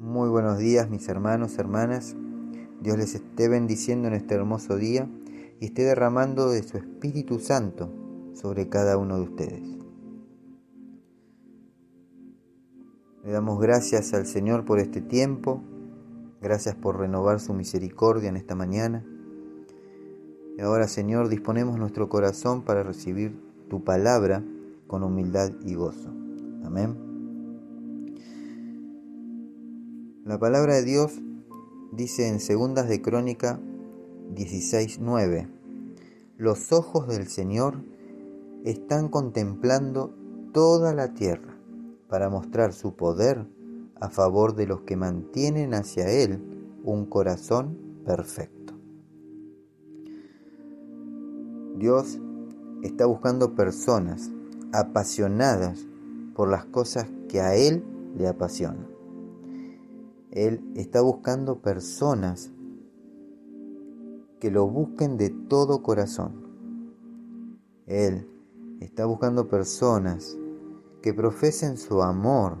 Muy buenos días mis hermanos, hermanas. Dios les esté bendiciendo en este hermoso día y esté derramando de su Espíritu Santo sobre cada uno de ustedes. Le damos gracias al Señor por este tiempo, gracias por renovar su misericordia en esta mañana. Y ahora Señor, disponemos nuestro corazón para recibir tu palabra con humildad y gozo. Amén. La palabra de Dios dice en Segundas de Crónica 16:9, los ojos del Señor están contemplando toda la tierra para mostrar su poder a favor de los que mantienen hacia Él un corazón perfecto. Dios está buscando personas apasionadas por las cosas que a Él le apasionan. Él está buscando personas que lo busquen de todo corazón. Él está buscando personas que profesen su amor.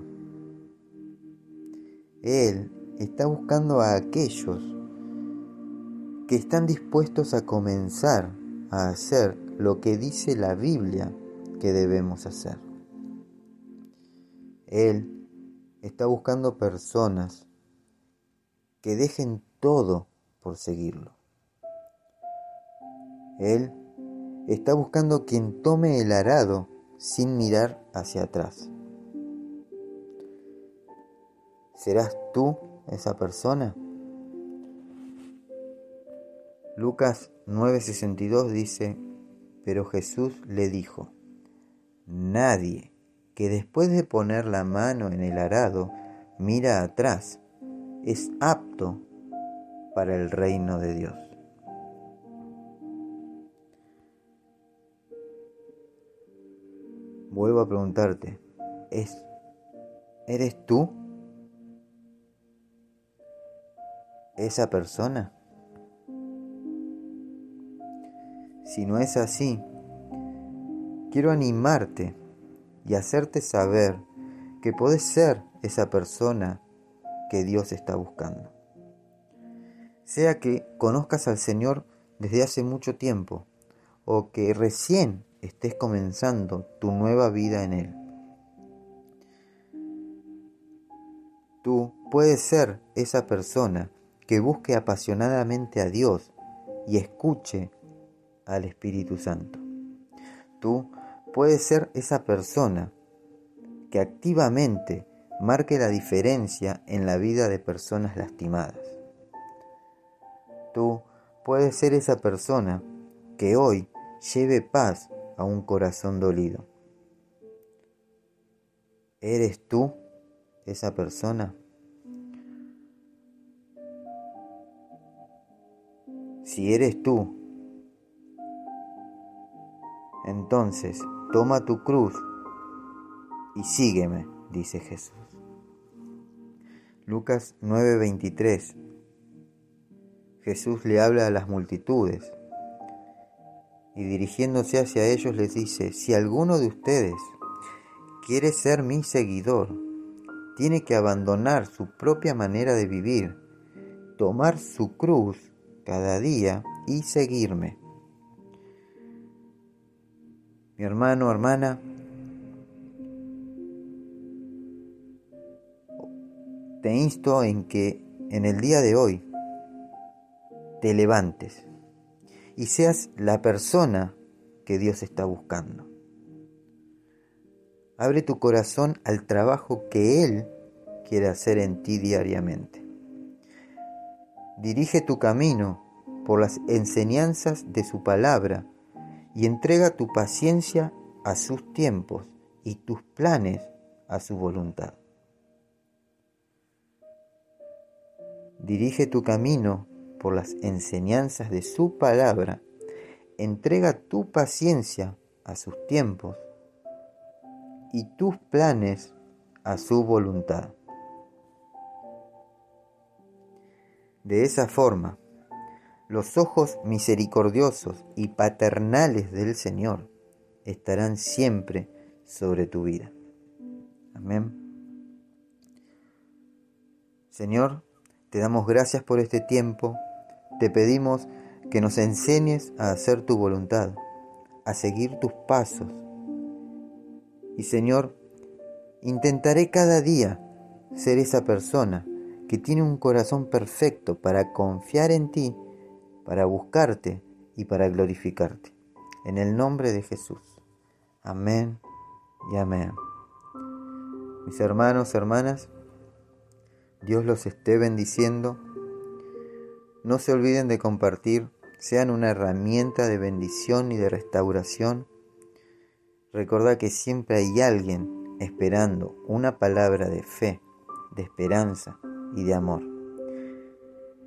Él está buscando a aquellos que están dispuestos a comenzar a hacer lo que dice la Biblia que debemos hacer. Él está buscando personas que dejen todo por seguirlo. Él está buscando quien tome el arado sin mirar hacia atrás. ¿Serás tú esa persona? Lucas 9:62 dice, pero Jesús le dijo, nadie que después de poner la mano en el arado mira atrás es apto para el reino de Dios. Vuelvo a preguntarte, ¿es, ¿eres tú esa persona? Si no es así, quiero animarte y hacerte saber que puedes ser esa persona que Dios está buscando. Sea que conozcas al Señor desde hace mucho tiempo o que recién estés comenzando tu nueva vida en Él. Tú puedes ser esa persona que busque apasionadamente a Dios y escuche al Espíritu Santo. Tú puedes ser esa persona que activamente marque la diferencia en la vida de personas lastimadas. Tú puedes ser esa persona que hoy lleve paz a un corazón dolido. ¿Eres tú esa persona? Si eres tú, entonces toma tu cruz y sígueme, dice Jesús. Lucas 9:23 Jesús le habla a las multitudes y dirigiéndose hacia ellos les dice, si alguno de ustedes quiere ser mi seguidor, tiene que abandonar su propia manera de vivir, tomar su cruz cada día y seguirme. Mi hermano, hermana, te insto en que en el día de hoy te levantes y seas la persona que Dios está buscando. Abre tu corazón al trabajo que Él quiere hacer en ti diariamente. Dirige tu camino por las enseñanzas de su palabra y entrega tu paciencia a sus tiempos y tus planes a su voluntad. Dirige tu camino por las enseñanzas de su palabra. Entrega tu paciencia a sus tiempos y tus planes a su voluntad. De esa forma, los ojos misericordiosos y paternales del Señor estarán siempre sobre tu vida. Amén. Señor, te damos gracias por este tiempo, te pedimos que nos enseñes a hacer tu voluntad, a seguir tus pasos. Y Señor, intentaré cada día ser esa persona que tiene un corazón perfecto para confiar en ti, para buscarte y para glorificarte. En el nombre de Jesús. Amén y amén. Mis hermanos, hermanas, Dios los esté bendiciendo. No se olviden de compartir, sean una herramienta de bendición y de restauración. Recuerda que siempre hay alguien esperando una palabra de fe, de esperanza y de amor.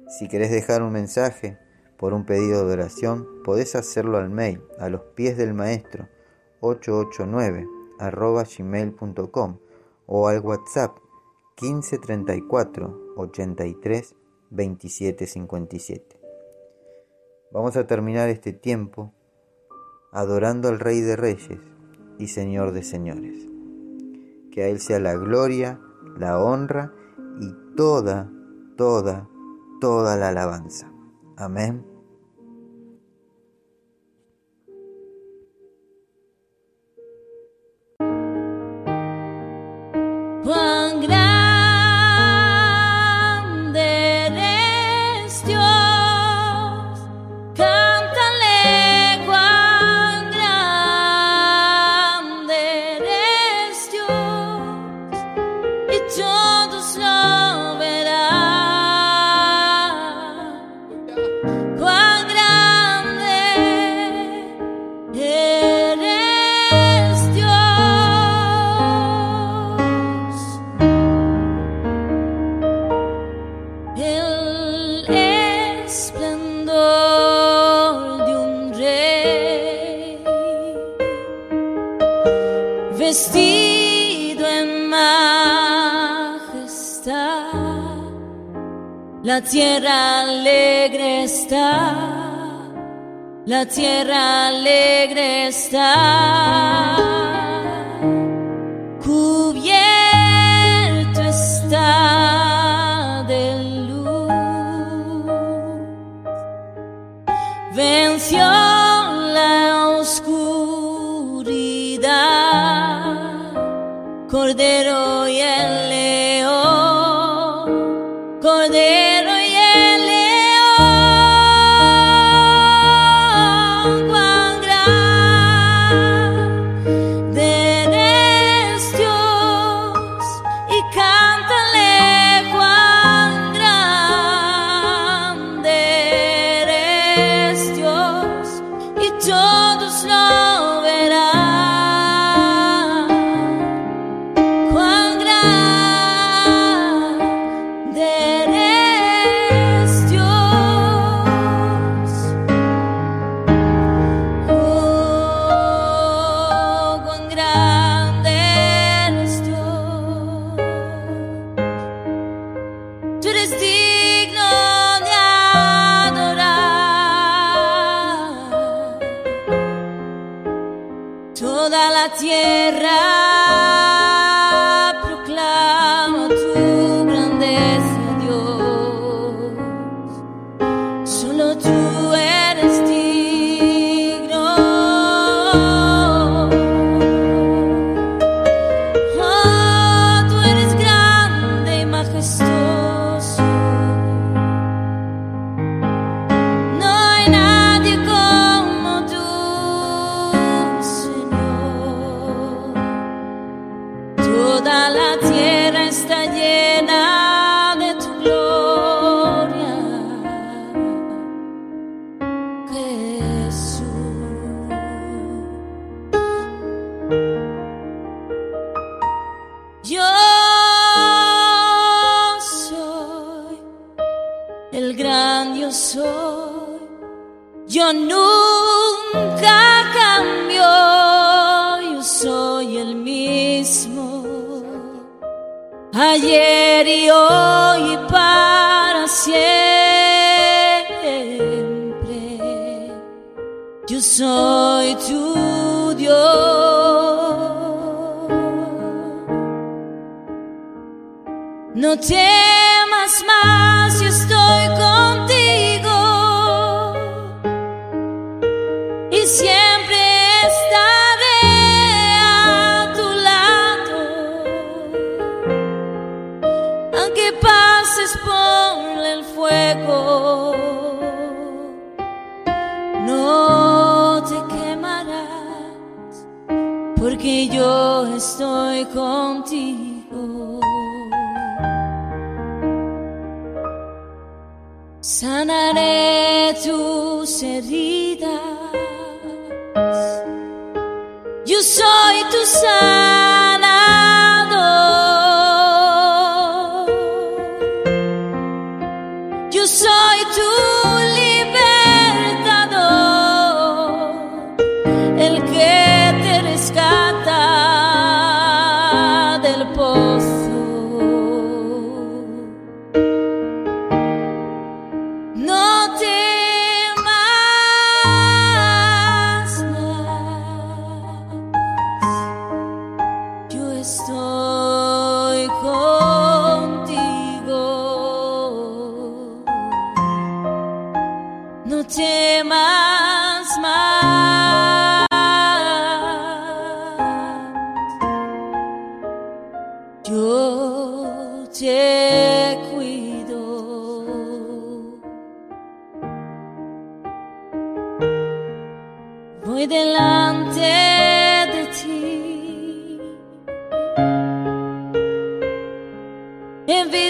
Si querés dejar un mensaje por un pedido de oración, podés hacerlo al mail a los pies del maestro 889 gmail.com o al WhatsApp 1534 83 27 57. Vamos a terminar este tiempo adorando al Rey de Reyes y Señor de Señores. Que a Él sea la gloria, la honra y toda, toda, toda la alabanza. Amén. Tierra alegre está, la tierra alegre está. Soy tu Dios. No temas más yo estoy contigo. Y siempre estaré a tu lado, aunque pases por el fuego, porque yo estoy contigo. sanaré tus heridas. Yo soy tu sanador. Estoy contigo. No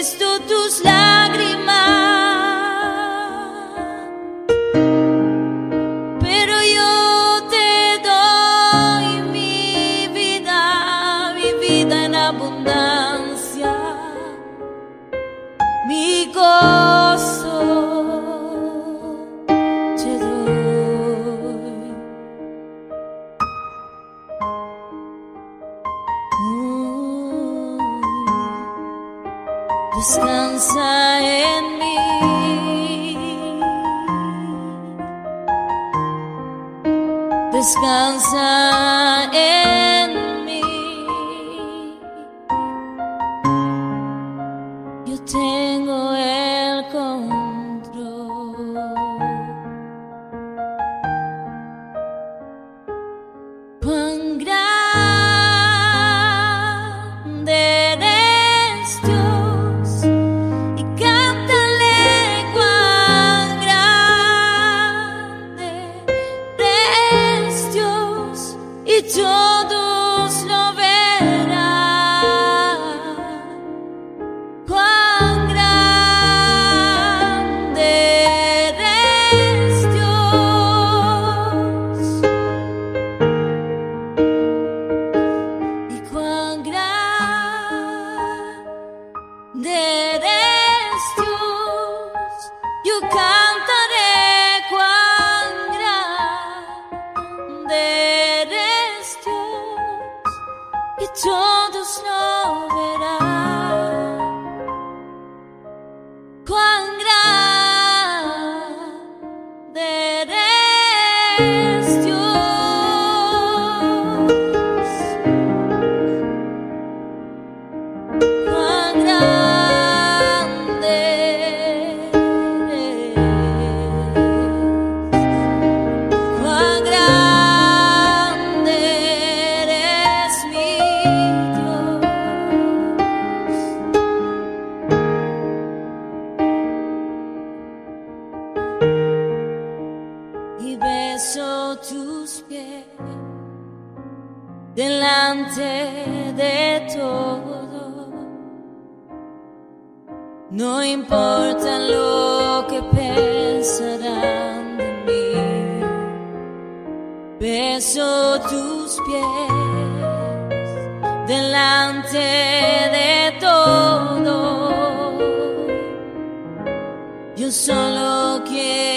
visto tus Descansa en mí. Descansa en beso tus pies delante de todo. No importa lo que pensarán de mí. Beso tus pies delante de todo. Yo solo quiero